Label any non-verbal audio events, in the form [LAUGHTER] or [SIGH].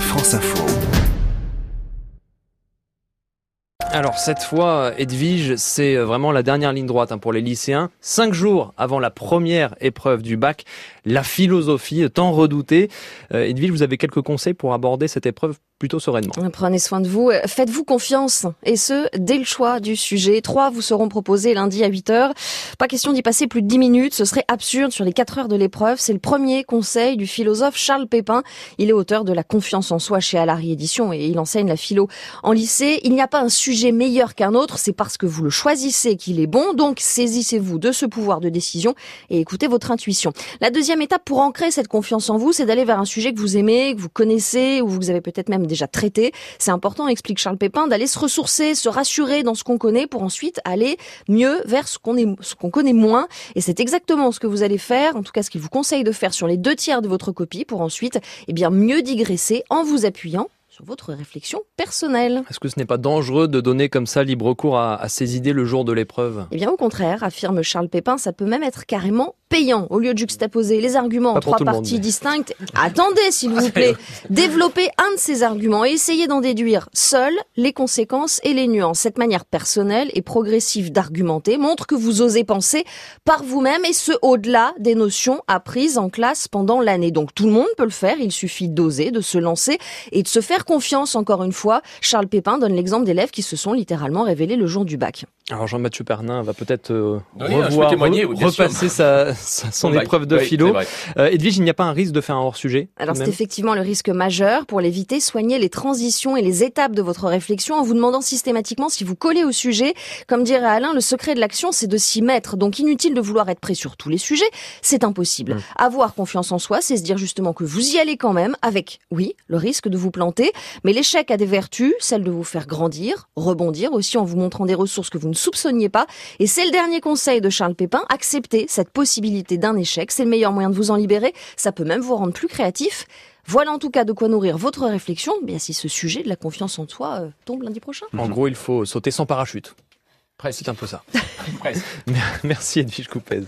France Info. Alors cette fois, Edwige, c'est vraiment la dernière ligne droite hein, pour les lycéens. Cinq jours avant la première épreuve du bac, la philosophie tant redoutée. Euh, Edwige, vous avez quelques conseils pour aborder cette épreuve plutôt sereinement? Prenez soin de vous. Faites-vous confiance. Et ce, dès le choix du sujet. Trois vous seront proposés lundi à 8 heures. Pas question d'y passer plus de 10 minutes. Ce serait absurde sur les 4 heures de l'épreuve. C'est le premier conseil du philosophe Charles Pépin. Il est auteur de La confiance en soi chez Alary Édition et il enseigne la philo en lycée. Il n'y a pas un sujet meilleur qu'un autre. C'est parce que vous le choisissez qu'il est bon. Donc, saisissez-vous de ce pouvoir de décision et écoutez votre intuition. La deuxième étape pour ancrer cette confiance en vous, c'est d'aller vers un sujet que vous aimez, que vous connaissez ou vous avez peut-être même déjà traité. C'est important, explique Charles Pépin, d'aller se ressourcer, se rassurer dans ce qu'on connaît pour ensuite aller mieux vers ce qu'on est, ce qu'on connaît moins. Et c'est exactement ce que vous allez faire, en tout cas ce qu'il vous conseille de faire sur les deux tiers de votre copie pour ensuite, eh bien, mieux digresser en vous appuyant sur votre réflexion personnelle. Est-ce que ce n'est pas dangereux de donner comme ça libre cours à, à ses idées le jour de l'épreuve? Eh bien au contraire, affirme Charles Pépin, ça peut même être carrément payant. Au lieu de juxtaposer les arguments en trois monde, parties mais- distinctes, attendez s'il vous [LAUGHS] plaît, développez un de ces arguments et essayez d'en déduire seul les conséquences et les nuances. Cette manière personnelle et progressive d'argumenter montre que vous osez penser par vous-même et ce au-delà des notions apprises en classe pendant l'année. Donc tout le monde peut le faire, il suffit d'oser, de se lancer et de se faire confiance encore une fois. Charles Pépin donne l'exemple d'élèves qui se sont littéralement révélés le jour du bac. Alors Jean-Mathieu Pernin va peut-être euh, Oui, je peux revoir, re- repasser sa, sa- son épreuve de oui, philo. Euh, Edwige, il n'y a pas un risque de faire un hors-sujet Alors c'est effectivement le risque majeur. Pour l'éviter, soignez les transitions et les étapes de votre réflexion en vous demandant systématiquement si vous collez au sujet. Comme dirait Alain, le secret de l'action, c'est de s'y mettre. Donc inutile de vouloir être prêt sur tous les sujets, c'est impossible. Mm. Avoir confiance en soi, c'est se dire justement que vous y allez quand même, avec, oui, le risque de vous planter, mais l'échec a des vertus, celle de vous faire grandir, rebondir aussi en vous montrant des ressources que vous ne soupçonniez pas. Et c'est le dernier conseil de Charles Pépin, accepter cette possibilité d'un échec, c'est le meilleur moyen de vous en libérer, ça peut même vous rendre plus créatif. Voilà en tout cas de quoi nourrir votre réflexion, bien si ce sujet de la confiance en soi euh, tombe lundi prochain. En gros, il faut sauter sans parachute. Presque. C'est un peu ça. [LAUGHS] Presque. Merci Edwige Coupez.